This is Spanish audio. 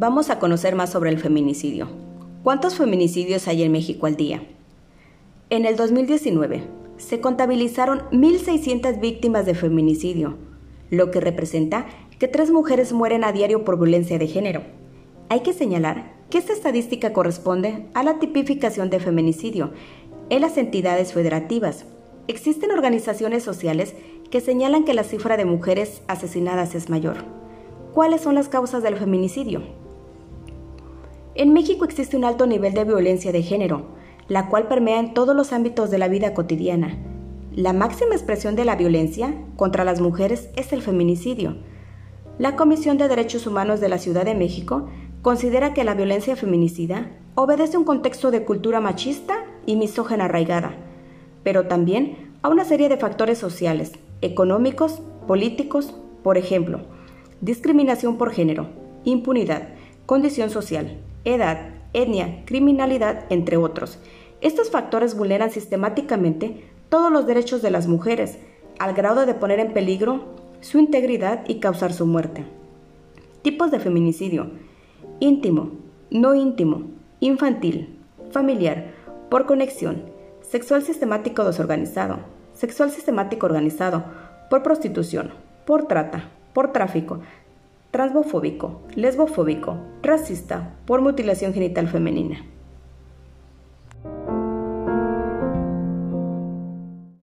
Vamos a conocer más sobre el feminicidio. ¿Cuántos feminicidios hay en México al día? En el 2019 se contabilizaron 1.600 víctimas de feminicidio, lo que representa que tres mujeres mueren a diario por violencia de género. Hay que señalar que esta estadística corresponde a la tipificación de feminicidio en las entidades federativas. Existen organizaciones sociales que señalan que la cifra de mujeres asesinadas es mayor. ¿Cuáles son las causas del feminicidio? En México existe un alto nivel de violencia de género, la cual permea en todos los ámbitos de la vida cotidiana. La máxima expresión de la violencia contra las mujeres es el feminicidio. La Comisión de Derechos Humanos de la Ciudad de México considera que la violencia feminicida obedece a un contexto de cultura machista y misógena arraigada, pero también a una serie de factores sociales, económicos, políticos, por ejemplo, discriminación por género, impunidad, condición social, edad, etnia, criminalidad, entre otros. Estos factores vulneran sistemáticamente todos los derechos de las mujeres, al grado de poner en peligro su integridad y causar su muerte. Tipos de feminicidio. Íntimo, no íntimo, infantil, familiar, por conexión, sexual sistemático desorganizado, sexual sistemático organizado, por prostitución, por trata, por tráfico, transbofóbico, lesbofóbico, racista, por mutilación genital femenina.